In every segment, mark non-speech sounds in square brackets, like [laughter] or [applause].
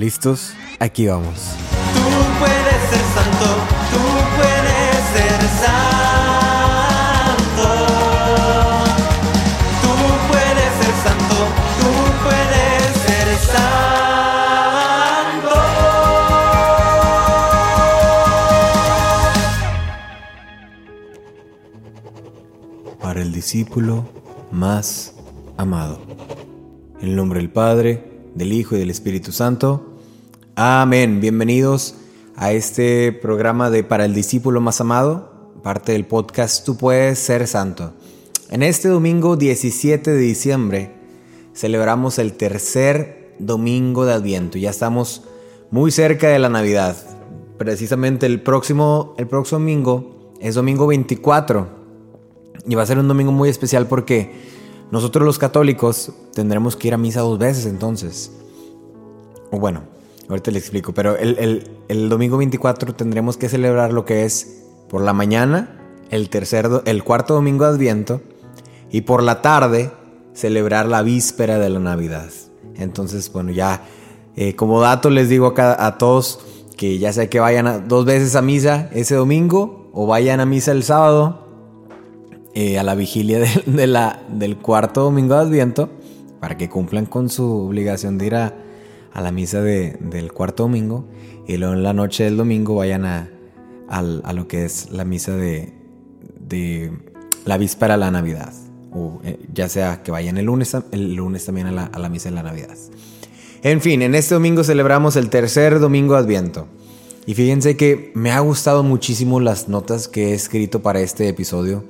¿Listos? Aquí vamos. Tú puedes ser santo, tú puedes ser santo. Tú puedes ser santo, tú puedes ser santo. Para el discípulo más amado. En el nombre del Padre, del Hijo y del Espíritu Santo. Amén. Bienvenidos a este programa de Para el discípulo más amado, parte del podcast Tú puedes ser santo. En este domingo 17 de diciembre celebramos el tercer domingo de Adviento. Ya estamos muy cerca de la Navidad. Precisamente el próximo, el próximo domingo es domingo 24 y va a ser un domingo muy especial porque nosotros los católicos tendremos que ir a misa dos veces entonces. O bueno, ahorita le explico, pero el, el- el domingo 24 tendremos que celebrar lo que es por la mañana, el, tercer, el cuarto domingo de Adviento, y por la tarde celebrar la víspera de la Navidad. Entonces, bueno, ya eh, como dato les digo acá a todos que ya sea que vayan a- dos veces a misa ese domingo o vayan a misa el sábado, eh, a la vigilia de la, del cuarto domingo de Adviento para que cumplan con su obligación de ir a, a la misa de- del cuarto domingo y luego en la noche del domingo vayan a, a lo que es la misa de, de la víspera de la Navidad. O eh, ya sea que vayan el lunes, el lunes también a la, a la misa de la Navidad. En fin, en este domingo celebramos el tercer domingo de Adviento. Y fíjense que me ha gustado muchísimo las notas que he escrito para este episodio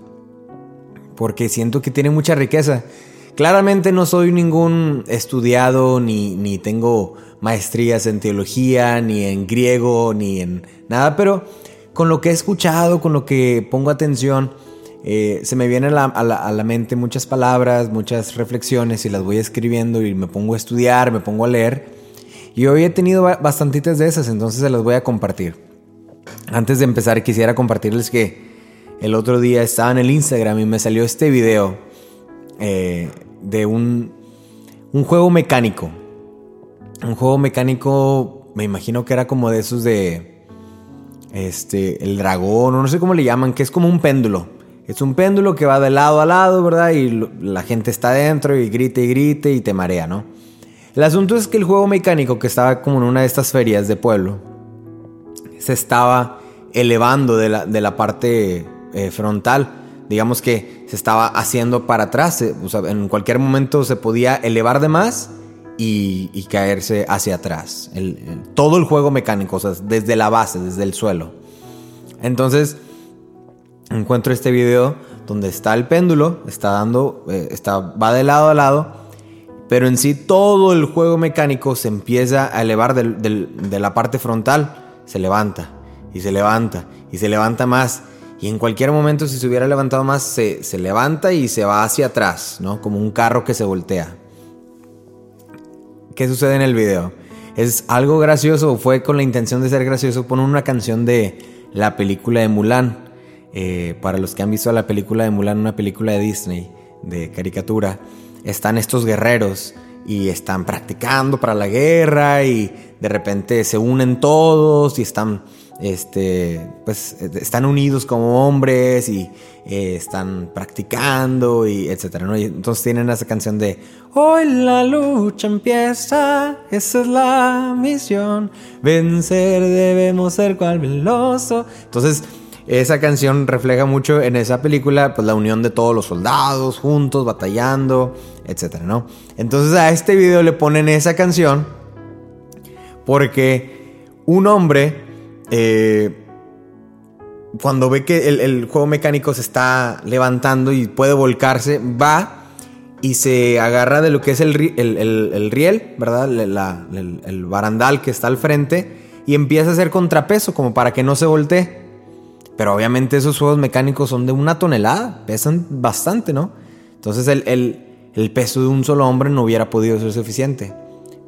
porque siento que tiene mucha riqueza. Claramente no soy ningún estudiado, ni, ni tengo maestrías en teología, ni en griego, ni en nada, pero con lo que he escuchado, con lo que pongo atención, eh, se me vienen a la, a la- mente muchas palabras, muchas reflexiones y las voy escribiendo y me pongo a estudiar, me pongo a leer. Y hoy he tenido ba- bastantitas de esas, entonces se las voy a compartir. Antes de empezar quisiera compartirles que el otro día estaba en el Instagram y me salió este video eh, de un, un juego mecánico. Un juego mecánico, me imagino que era como de esos de... Este, el dragón, o no sé cómo le llaman, que es como un péndulo. Es un péndulo que va de lado a lado, ¿verdad? Y la gente está dentro y grite y grite y te marea, ¿no? El asunto es que el juego mecánico que estaba como en una de estas ferias de pueblo, se estaba elevando de la, de la parte eh, frontal. Digamos que se estaba haciendo para atrás. eh, en cualquier momento se podía elevar de más y, caerse hacia atrás. Todo el juego mecánico, o desde la base, desde el suelo. Entonces, encuentro este video donde está el péndulo, está dando, eh, está, va de lado a lado, pero en sí todo el juego mecánico se empieza a elevar de la parte frontal, se levanta y se levanta y se levanta más. Y en cualquier momento, si se hubiera levantado más, se, se levanta y se va hacia atrás, ¿no? Como un carro que se voltea. ¿Qué sucede en el video? Es algo gracioso, fue con la intención de ser gracioso, ponen una canción de la película de Mulan. Eh, para los que han visto la película de Mulan, una película de Disney, de caricatura, están estos guerreros y están practicando para la guerra y de repente se unen todos y están, este, pues, eh, están unidos como hombres y eh, están practicando y etcétera, ¿no? Y entonces tienen esa canción de Hoy la lucha empieza, esa es la misión, vencer debemos ser cual veloso. Entonces, esa canción refleja mucho en esa película, pues la unión de todos los soldados juntos, batallando, etcétera, ¿no? Entonces a este video le ponen esa canción porque un hombre, eh, cuando ve que el, juego mecánico se está levantando y puede volcarse, va y se agarra de lo que es el, ri- el- el- el riel, ¿verdad? El, barandal que está al frente y empieza a hacer contrapeso como para que no se voltee. Pero obviamente esos juegos mecánicos son de una tonelada, pesan bastante, ¿no? Entonces el peso de un solo hombre no hubiera podido ser suficiente.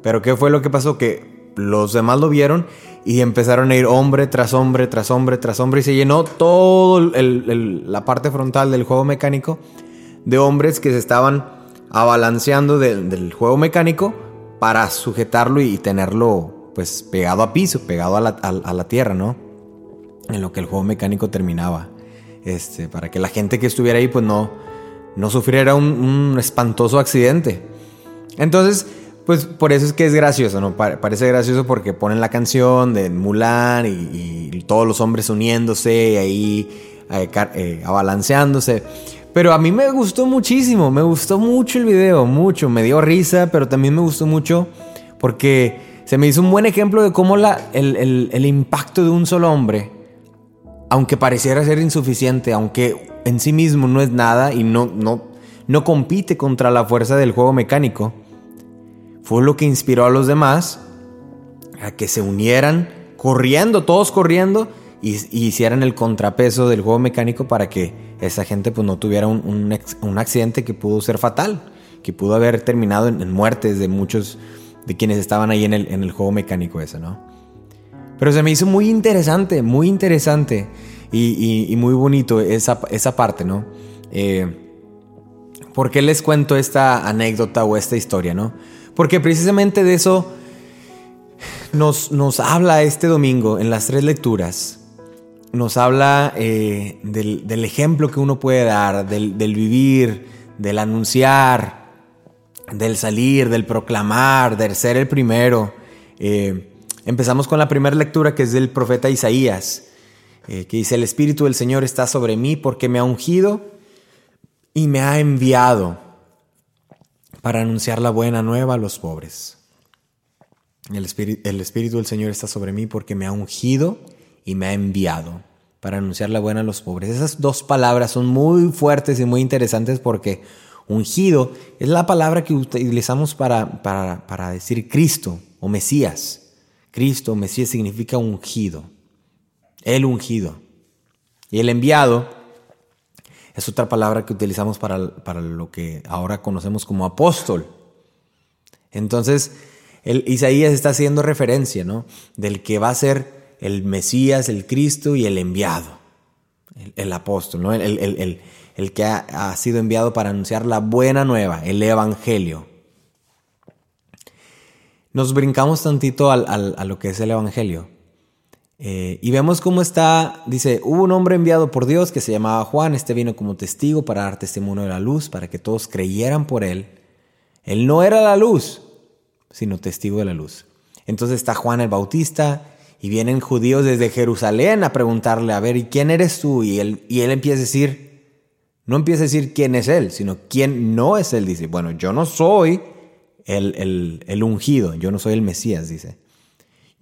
Pero ¿qué fue lo que pasó? Que los demás lo vieron y empezaron a ir hombre tras hombre, tras hombre, tras hombre y se llenó el- la parte frontal del juego mecánico de hombres que se estaban abalanceando del- juego mecánico para sujetarlo y tenerlo pues pegado a piso, pegado a la, a la tierra, ¿no? En lo que el juego mecánico terminaba. Este, para que la gente que estuviera ahí pues no, no sufriera un, espantoso accidente. Entonces, pues por eso es que es gracioso, ¿no? parece gracioso porque ponen la canción de Mulan y, todos los hombres uniéndose y ahí eh, eh, abalanceándose. Pero a mí me gustó muchísimo, me gustó mucho el video, mucho. Me dio risa, pero también me gustó mucho porque se me hizo un buen ejemplo de cómo la, el, el impacto de un solo hombre aunque pareciera ser insuficiente, aunque en sí mismo no es nada y no, no, no compite contra la fuerza del juego mecánico, fue lo que inspiró a los demás a que se unieran corriendo, todos corriendo, y, hicieran el contrapeso del juego mecánico para que esa gente pues, no tuviera un, accidente que pudo ser fatal, que pudo haber terminado en, muertes de muchos de quienes estaban ahí en el, en el juego mecánico ese, ¿no? Pero se me hizo muy interesante, muy interesante y, muy bonito esa, esa parte, ¿no? Eh, ¿Por qué les cuento esta anécdota o esta historia, no? Porque precisamente de eso nos, nos habla este domingo en las tres lecturas. Nos habla eh, del, ejemplo que uno puede dar, del, vivir, del anunciar, del salir, del proclamar, del ser el primero. Eh, Empezamos con la primera lectura que es del profeta Isaías, eh, que dice, el Espíritu del Señor está sobre mí porque me ha ungido y me ha enviado para anunciar la buena nueva a los pobres. El espíritu, el espíritu del Señor está sobre mí porque me ha ungido y me ha enviado para anunciar la buena a los pobres. Esas dos palabras son muy fuertes y muy interesantes porque ungido es la palabra que utilizamos para, para, para decir Cristo o Mesías. Cristo, Mesías, significa ungido. El ungido. Y el enviado es otra palabra que utilizamos para, para lo que ahora conocemos como apóstol. Entonces, Isaías está haciendo referencia, ¿no? Del que va a ser el Mesías, el Cristo y el enviado, el, apóstol, ¿no? El, el que ha, ha, sido enviado para anunciar la buena nueva, el Evangelio nos brincamos tantito al, a lo que es el Evangelio. Eh, y vemos cómo está, dice, hubo un hombre enviado por Dios que se llamaba Juan, este vino como testigo para dar testimonio de la luz, para que todos creyeran por él. Él no era la luz, sino testigo de la luz. Entonces está Juan el Bautista y vienen judíos desde Jerusalén a preguntarle, a ver, ¿y quién eres tú? Y él, y él empieza a decir, no empieza a decir quién es él, sino quién no es él. Dice, bueno, yo no soy el, ungido, yo no soy el Mesías, dice.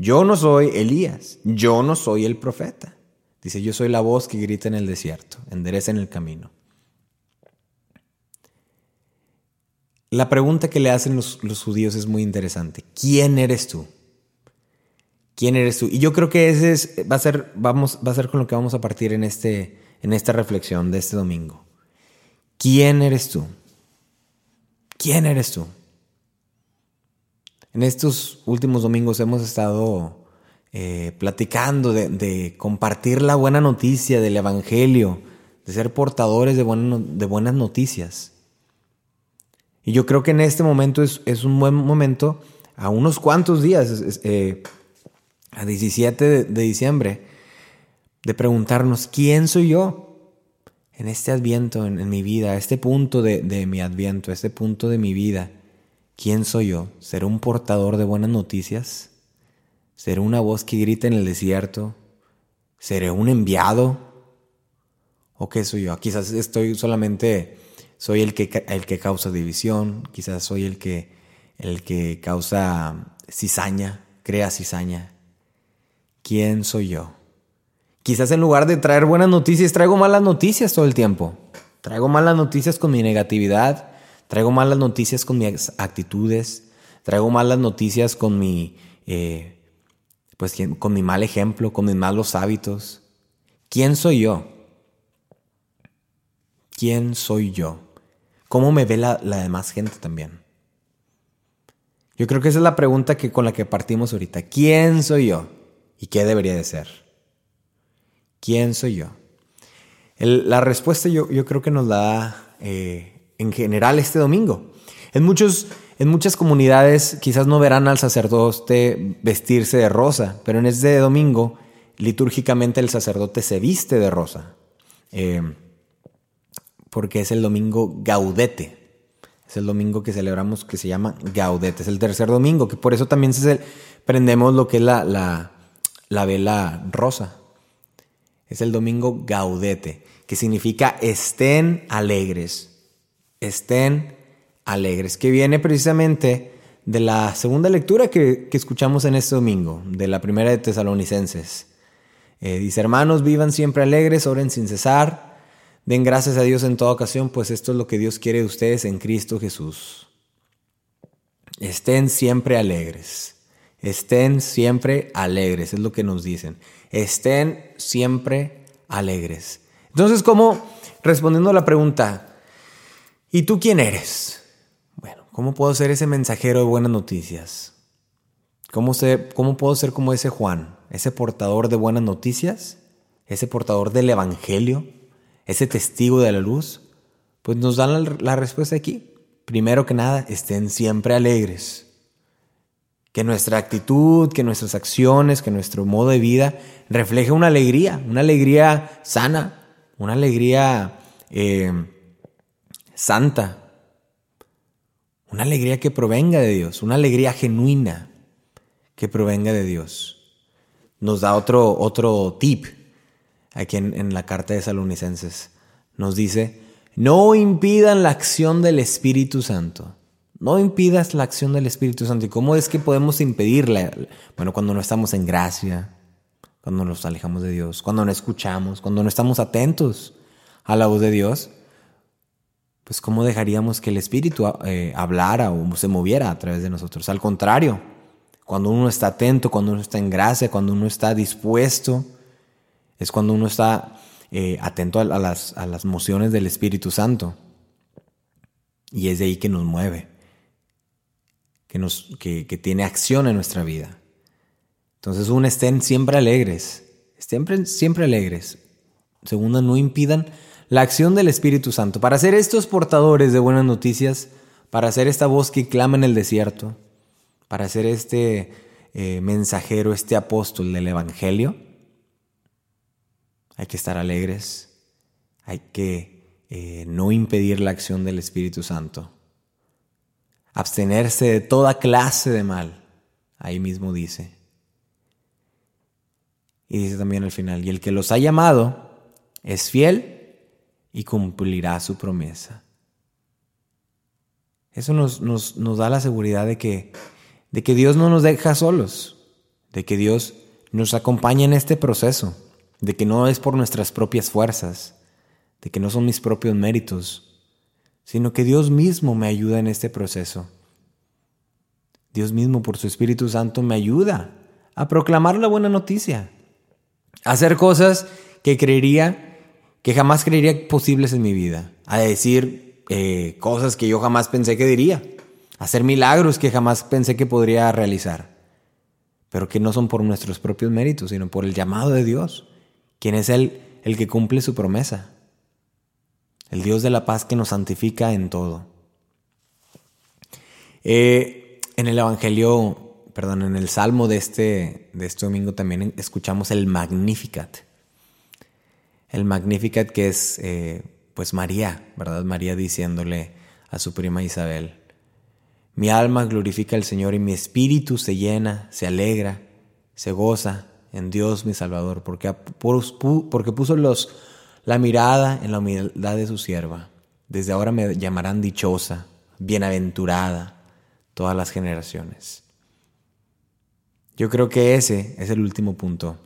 Yo no soy Elías, yo no soy el profeta. Dice, yo soy la voz que grita en el desierto, endereza en el camino. La pregunta que le hacen los, judíos es muy interesante. ¿Quién eres tú? ¿Quién eres tú? Y yo creo que ese es, va, a ser, vamos, va a ser con lo que vamos a partir en, este, en esta reflexión de este domingo. ¿Quién eres tú? ¿Quién eres tú? En estos últimos domingos hemos estado eh, platicando de, compartir la buena noticia del Evangelio, de ser portadores de, buenas noticias. Y yo creo que en este momento es, un buen momento, a unos cuantos días, eh, a 17 de, diciembre, de preguntarnos, ¿quién soy yo? En este adviento, en, mi vida, a este punto de, de mi adviento, a este punto de mi vida. ¿Quién soy yo? ¿Seré un portador de buenas noticias? ¿Seré una voz que grita en el desierto? ¿Seré un enviado? ¿O qué soy yo? Quizás estoy solamente, soy el que, el que causa división, quizás soy el que, el que causa cizaña, crea cizaña. ¿Quién soy yo? Quizás en lugar de traer buenas noticias, traigo malas noticias todo el tiempo. Traigo malas noticias con mi negatividad, Traigo malas noticias con mis actitudes, traigo malas noticias con mi, eh, pues, con mi mal ejemplo, con mis malos hábitos. ¿Quién soy yo? ¿Quién soy yo? ¿Cómo me ve la, demás gente también? Yo creo que esa es la pregunta que, con la que partimos ahorita. ¿Quién soy yo? ¿Y qué debería de ser? ¿Quién soy yo? la respuesta yo, creo que nos la da eh, en general este domingo. En muchos, En muchas comunidades quizás no verán al sacerdote vestirse de rosa, pero en este domingo litúrgicamente el sacerdote se viste de rosa, eh, porque es el domingo gaudete. Es el domingo que celebramos que se llama gaudete, es el tercer domingo, que por eso también se prendemos lo que es la, la, la vela rosa. Es el domingo gaudete, que significa estén alegres, estén alegres, que viene precisamente de la segunda lectura que, escuchamos en este domingo, de la primera de Tesalonicenses. Eh, dice, hermanos, vivan siempre alegres, oren sin cesar, den gracias a Dios en toda ocasión, pues esto es lo que Dios quiere de ustedes en Cristo Jesús. Estén siempre alegres, estén siempre alegres, es lo que nos dicen. Estén siempre alegres. Entonces, ¿cómo, respondiendo a la pregunta, ¿y tú quién eres? ¿Cómo puedo ser ese mensajero de buenas noticias? ¿Cómo, ¿Cómo puedo ser como ese Juan, ese portador de buenas noticias? ¿Ese portador del Evangelio? ¿Ese testigo de la luz? Pues nos dan la, la respuesta aquí. Primero que nada, estén siempre alegres. Que nuestra actitud, que nuestras acciones, que nuestro modo de vida refleje una alegría, una alegría sana, una alegría eh, santa, una alegría que provenga de Dios, una alegría genuina que provenga de Dios. Nos da otro, otro tip aquí en, la carta de Salonicenses. Nos dice, no impidan la acción del Espíritu Santo. No impidas la acción del Espíritu Santo. ¿Y cómo es que podemos impedirla? Bueno, cuando no estamos en gracia, cuando nos alejamos de Dios, cuando no escuchamos, cuando no estamos atentos a la voz de Dios, pues ¿cómo dejaríamos que el Espíritu eh, hablara o se moviera a través de nosotros? Al contrario, cuando uno está atento, cuando uno está en gracia, cuando uno está dispuesto, es cuando uno está eh, atento a, las, a las mociones del Espíritu Santo. Y es de ahí que nos mueve, que, nos, que, que tiene acción en nuestra vida. Entonces, uno estén siempre alegres, estén siempre alegres. Segunda, no impidan la acción del Espíritu Santo, para ser estos portadores de buenas noticias, para ser esta voz que clama en el desierto, para ser este eh, mensajero, este apóstol del Evangelio, hay que estar alegres, hay que eh, no impedir la acción del Espíritu Santo, abstenerse de toda clase de mal, ahí mismo dice. Y dice también al final, y el que los ha llamado es fiel y cumplirá su promesa. Eso nos, nos, nos, da la seguridad de que, de que Dios no nos deja solos, de que Dios nos acompaña en este proceso, de que no es por nuestras propias fuerzas, de que no son mis propios méritos, sino que Dios mismo me ayuda en este proceso. Dios mismo por su Espíritu Santo me ayuda a proclamar la buena noticia, a hacer cosas que creería que jamás creería posibles en mi vida, a decir eh, cosas que yo jamás pensé que diría, hacer milagros que jamás pensé que podría realizar, pero que no son por nuestros propios méritos, sino por el llamado de Dios, quien es el, el que cumple su promesa, el Dios de la paz que nos santifica en todo. Eh, en el Evangelio, perdón, en el Salmo de este, de este domingo también escuchamos el Magnificat el Magnificat que es eh, pues María, ¿verdad? María diciéndole a su prima Isabel, mi alma glorifica al Señor y mi espíritu se llena, se alegra, se goza en Dios mi Salvador, porque, porque puso los, la mirada en la humildad de su sierva. Desde ahora me llamarán dichosa, bienaventurada, todas las generaciones. Yo creo que ese es el último punto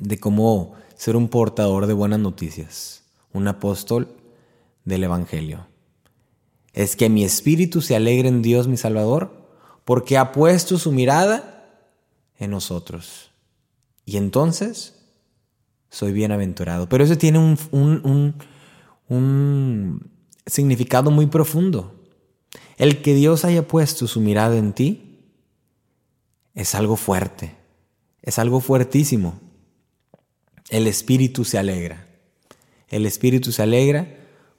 de cómo ser un portador de buenas noticias, un apóstol del Evangelio. Es que mi espíritu se alegre en Dios mi Salvador, porque ha puesto su mirada en nosotros. Y entonces soy bienaventurado. Pero eso tiene un, un, un significado muy profundo. El que Dios haya puesto su mirada en ti es algo fuerte, es algo fuertísimo el espíritu se alegra. El espíritu se alegra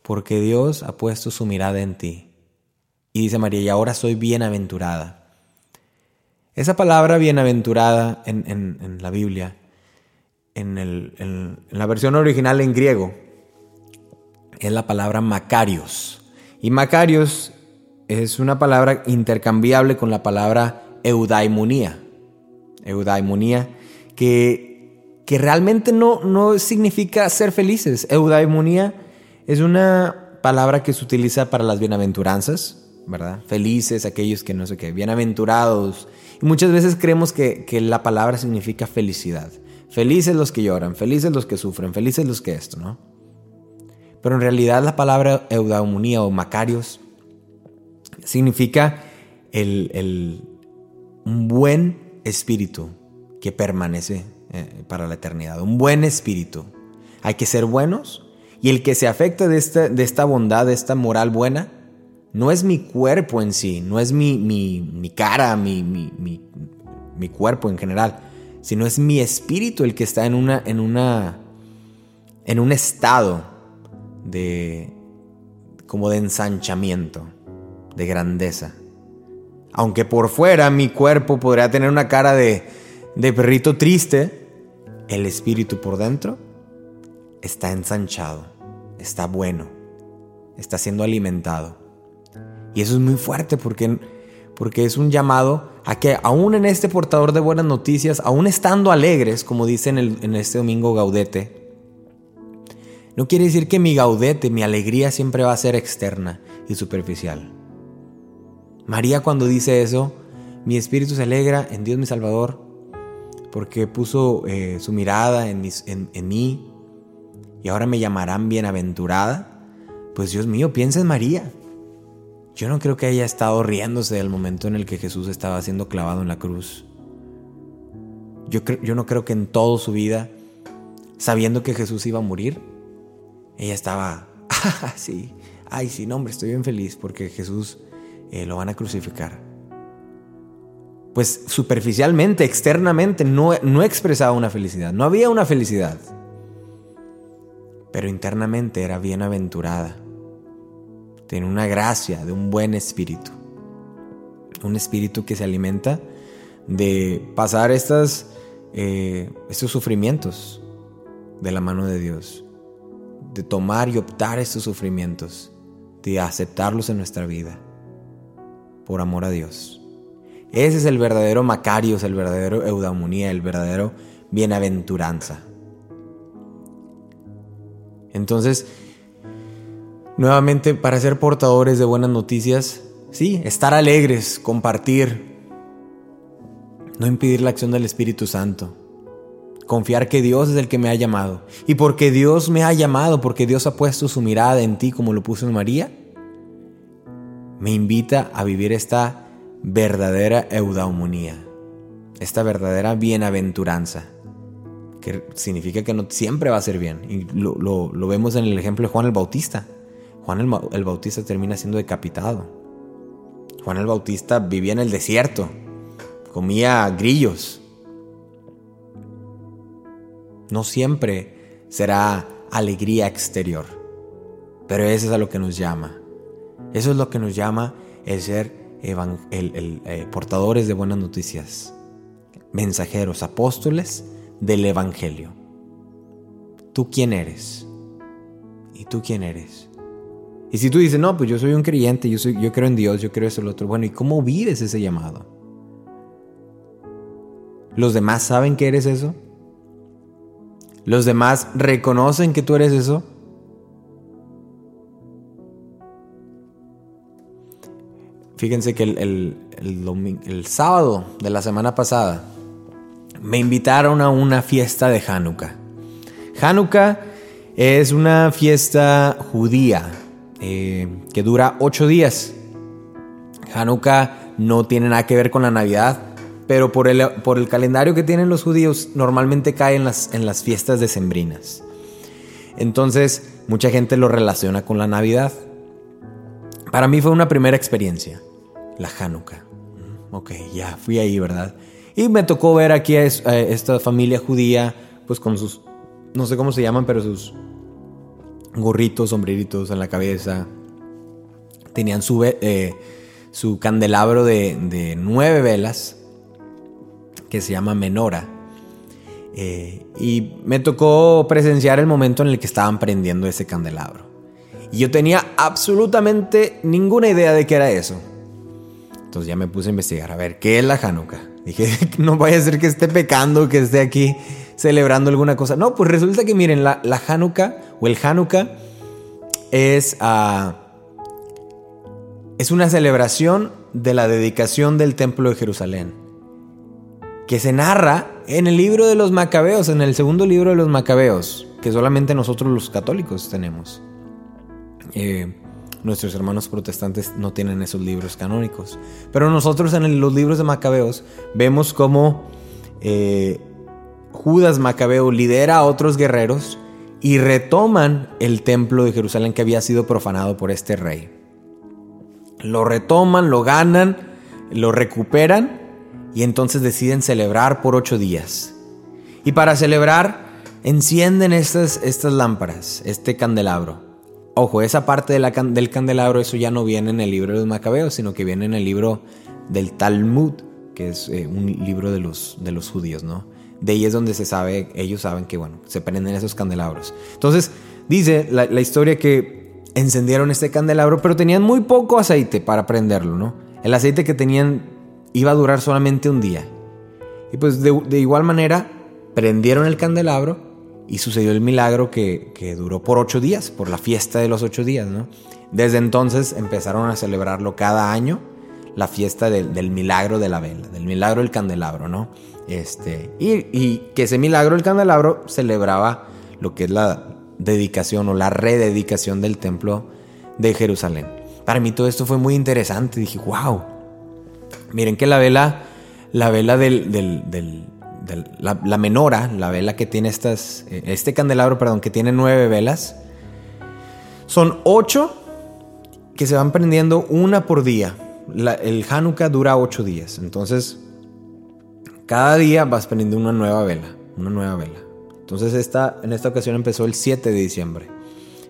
porque Dios ha puesto su mirada en ti. Y dice María, y ahora soy bienaventurada. Esa palabra bienaventurada en, la Biblia, en, la versión original en griego, es la palabra Macarios. Y Macarios es una palabra intercambiable con la palabra eudaimonía. Eudaimonía, que, que realmente no, no significa ser felices. Eudaimonía es una palabra que se utiliza para las bienaventuranzas, ¿verdad? Felices, aquellos que no sé qué, bienaventurados. Y muchas veces creemos que, que la palabra significa felicidad. Felices los que lloran, felices los que sufren, felices los que esto, ¿no? Pero en realidad la palabra eudaimonía o macarios significa el, un buen espíritu que permanece eh, para la eternidad. Un buen espíritu. Hay que ser buenos y el que se afecta de esta, de esta bondad, de esta moral buena, no es mi cuerpo en sí, no es mi, mi, cara, mi, mi, cuerpo en general, sino es mi espíritu el que está en, una, en, una, en un estado de como de ensanchamiento, de grandeza. Aunque por fuera mi cuerpo podría tener una cara de, de perrito triste, el espíritu por dentro está ensanchado, está bueno, está siendo alimentado. Y eso es muy fuerte porque, porque es un llamado a que aún en este portador de buenas noticias, aún estando alegres, como dice en, en este domingo gaudete, no quiere decir que mi gaudete, mi alegría siempre va a ser externa y superficial. María cuando dice eso, mi espíritu se alegra en Dios mi Salvador, porque puso eh, su mirada en, mí y ahora me llamarán bienaventurada. Pues Dios mío, piensa en María. Yo no creo que haya estado riéndose del momento en el que Jesús estaba siendo clavado en la cruz. Yo, yo no creo que en toda su vida, sabiendo que Jesús iba a morir, ella estaba, [laughs] ah, sí, ay, sí, no, hombre, estoy bien feliz porque Jesús eh, lo van a crucificar. Pues superficialmente, externamente, no, no expresaba una felicidad, no había una felicidad. Pero internamente era bienaventurada. Tiene una gracia de un buen espíritu. Un espíritu que se alimenta de pasar eh, estos sufrimientos de la mano de Dios. De tomar y optar estos sufrimientos. De aceptarlos en nuestra vida por amor a Dios. Ese es el verdadero Macarios, el verdadero Eudamonía, el verdadero bienaventuranza. Entonces, nuevamente, para ser portadores de buenas noticias, sí, estar alegres, compartir, no impedir la acción del Espíritu Santo, confiar que Dios es el que me ha llamado. Y porque Dios me ha llamado, porque Dios ha puesto su mirada en ti como lo puso en María, me invita a vivir esta verdadera eudaumonía, esta verdadera bienaventuranza, que significa que no siempre va a ser bien. Y lo, vemos en el ejemplo de Juan el Bautista. Juan el, el Bautista termina siendo decapitado. Juan el Bautista vivía en el desierto, comía grillos. No siempre será alegría exterior, pero eso es a lo que nos llama eso es lo que nos llama el ser eh, portadores de buenas noticias, mensajeros, apóstoles del Evangelio. ¿Tú quién eres? ¿Y tú quién eres? Y si tú dices, no, pues yo soy un creyente, yo, soy, yo creo en Dios, yo creo eso, lo otro. Bueno, ¿y cómo vives ese llamado? ¿Los demás saben que eres eso? ¿Los demás reconocen que tú eres eso? Fíjense que el, el, sábado de la semana pasada me invitaron a una fiesta de Hanukkah. Hanukkah es una fiesta judía eh, que dura ocho días. Hanukkah no tiene nada que ver con la Navidad, pero por el, por el calendario que tienen los judíos normalmente cae en las, en las fiestas decembrinas. Entonces mucha gente lo relaciona con la Navidad. Para mí fue una primera experiencia la Hanukkah. Ok, ya fui ahí, ¿verdad? Y me tocó ver aquí a, esta familia judía, pues con sus, no sé cómo se llaman, pero sus gorritos, sombreritos en la cabeza. Tenían su, eh, su candelabro de, de nueve velas, que se llama Menora. Eh, y me tocó presenciar el momento en el que estaban prendiendo ese candelabro. Y yo tenía absolutamente ninguna idea de qué era eso. Entonces ya me puse a investigar, a ver, ¿qué es la Hanukkah? Dije, [laughs] no vaya a ser que esté pecando, que esté aquí celebrando alguna cosa. No, pues resulta que miren, la, la Hanukkah o el Hanukkah es, uh, es una celebración de la dedicación del templo de Jerusalén, que se narra en el libro de los Macabeos, en el segundo libro de los Macabeos, que solamente nosotros los católicos tenemos. Eh, nuestros hermanos protestantes no tienen esos libros canónicos. Pero nosotros en los libros de Macabeos vemos cómo eh, Judas Macabeo lidera a otros guerreros y retoman el templo de Jerusalén que había sido profanado por este rey. Lo retoman, lo ganan, lo recuperan y entonces deciden celebrar por ocho días. Y para celebrar encienden estas, estas lámparas, este candelabro. Ojo, esa parte del candelabro, eso ya no viene en el libro de los Macabeos, sino que viene en el libro del Talmud, que es eh, un libro de los, judíos, ¿no? De ahí es donde se sabe, ellos saben que, bueno, se prenden esos candelabros. Entonces, dice la, historia que encendieron este candelabro, pero tenían muy poco aceite para prenderlo, ¿no? El aceite que tenían iba a durar solamente un día. Y pues de igual manera, prendieron el candelabro y sucedió el milagro que, duró por ocho días, por la fiesta de los ocho días, ¿no? Desde entonces empezaron a celebrarlo cada año, la fiesta del, milagro de la vela, del milagro del candelabro, ¿no? Este, y, y, que ese milagro del candelabro celebraba lo que es la dedicación o la rededicación del templo de Jerusalén. Para mí todo esto fue muy interesante, dije, wow, miren que la vela, la vela del, del la, menora, la vela que tiene estas, eh, este candelabro, perdón, que tiene nueve velas, son ocho que se van prendiendo una por día. el Hanukkah dura ocho días, entonces cada día vas prendiendo una nueva vela, una nueva vela. Entonces esta, en esta ocasión empezó el 7 de diciembre,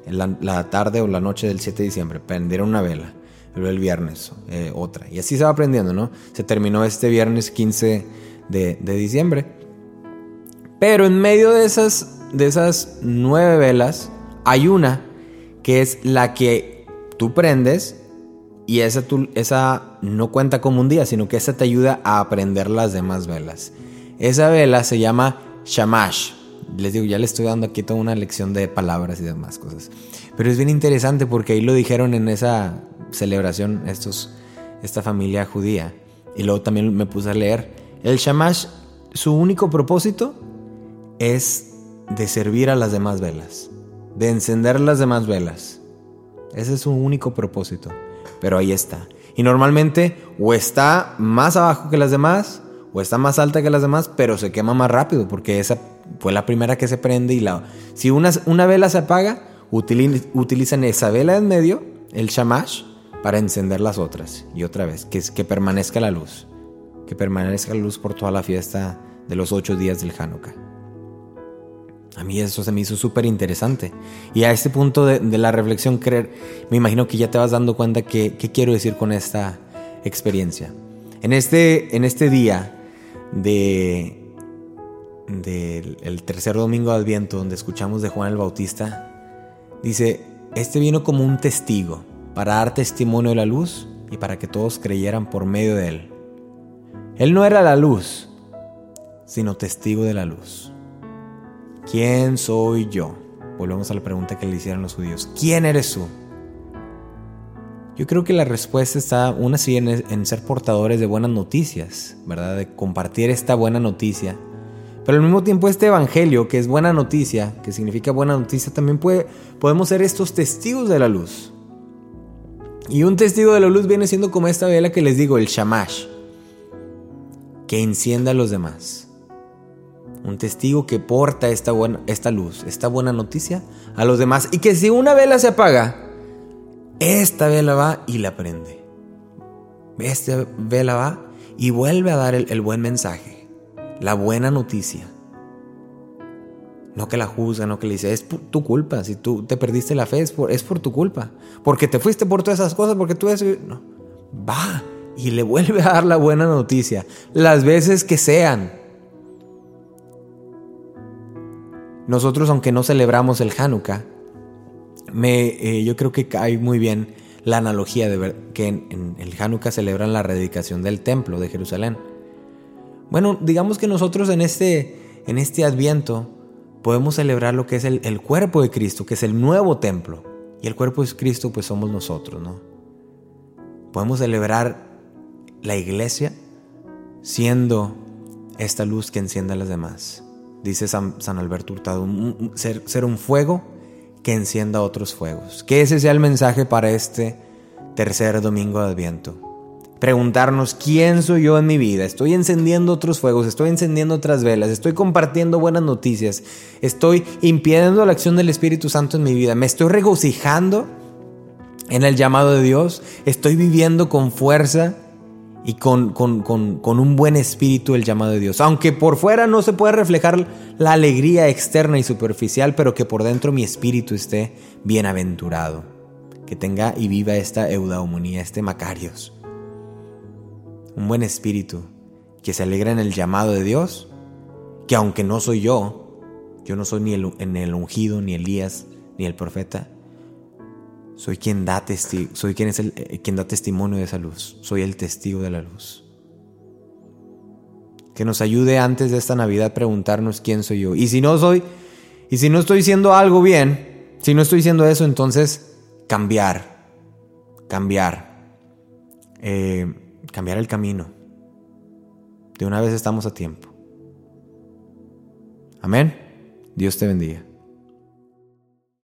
en la, tarde o la noche del 7 de diciembre, prendieron una vela. El viernes eh, otra. Y así se va prendiendo, ¿no? Se terminó este viernes 15 de, diciembre. Pero en medio de esas, de esas nueve velas hay una que es la que tú prendes y esa, esa no cuenta como un día, sino que esa te ayuda a aprender las demás velas. Esa vela se llama Shamash. Les digo, ya le estoy dando aquí toda una lección de palabras y demás cosas. Pero es bien interesante porque ahí lo dijeron en esa celebración estos, esta familia judía. Y luego también me puse a leer el shamash, su único propósito es de servir a las demás velas, de encender las demás velas. Ese es su único propósito. Pero ahí está. Y normalmente o está más abajo que las demás o está más alta que las demás, pero se quema más rápido porque esa fue la primera que se prende y la si una, una vela se apaga, utilizan esa vela en medio, el shamash, para encender las otras y otra vez, que, que permanezca la luz que permanezca la luz por toda la fiesta de los ocho días del Hanukkah. A mí eso se me hizo súper interesante. Y a este punto de, la reflexión, creer, me imagino que ya te vas dando cuenta que, qué quiero decir con esta experiencia. En este, en este día de, del tercer domingo de Adviento, donde escuchamos de Juan el Bautista, dice, este vino como un testigo para dar testimonio de la luz y para que todos creyeran por medio de él. Él no era la luz, sino testigo de la luz. ¿Quién soy yo? Volvemos a la pregunta que le hicieron los judíos. ¿Quién eres tú? Yo creo que la respuesta está, una sí, en, ser portadores de buenas noticias, ¿verdad? De compartir esta buena noticia. Pero al mismo tiempo este evangelio, que es buena noticia, que significa buena noticia, también puede, podemos ser estos testigos de la luz. Y un testigo de la luz viene siendo como esta vela que les digo, el shamash que encienda a los demás. Un testigo que porta esta, buena, esta luz, esta buena noticia a los demás. Y que si una vela se apaga, esta vela va y la prende. Esta vela va y vuelve a dar el, buen mensaje, la buena noticia. No que la juzga, no que le dice, es tu culpa, si tú te perdiste la fe es por, tu culpa, porque te fuiste por todas esas cosas, porque tú eres... No, va y le vuelve a dar la buena noticia, las veces que sean. Nosotros, aunque no celebramos el Hanukkah, me, eh, yo creo que cae muy bien la analogía de ver que en, el Hanukkah celebran la rededicación del templo de Jerusalén. Bueno, digamos que nosotros en este, en este adviento podemos celebrar lo que es el, el cuerpo de Cristo, que es el nuevo templo. Y el cuerpo de Cristo pues somos nosotros, ¿no? Podemos celebrar la iglesia siendo esta luz que enciende a las demás. Dice San, Alberto Hurtado, ser, ser un fuego que encienda otros fuegos. Que ese sea el mensaje para este tercer domingo de Adviento. Preguntarnos quién soy yo en mi vida. Estoy encendiendo otros fuegos, estoy encendiendo otras velas, estoy compartiendo buenas noticias, estoy impidiendo la acción del Espíritu Santo en mi vida, me estoy regocijando en el llamado de Dios, estoy viviendo con fuerza y con, con, un buen espíritu el llamado de Dios. Aunque por fuera no se puede reflejar la alegría externa y superficial, pero que por dentro mi espíritu esté bienaventurado. Que tenga y viva esta eudaumonía, este Macarios. Un buen espíritu que se alegra en el llamado de Dios, que aunque no soy yo, yo no soy ni el, el ungido, ni Elías, ni el profeta, soy quien da, soy quien, es el, eh, quien da testimonio de esa luz. Soy el testigo de la luz. Que nos ayude antes de esta Navidad preguntarnos quién soy yo. Y si no soy, y si no estoy diciendo algo bien, si no estoy diciendo eso, entonces cambiar. Cambiar. Eh, cambiar el camino. De una vez estamos a tiempo. Amén. Dios te bendiga.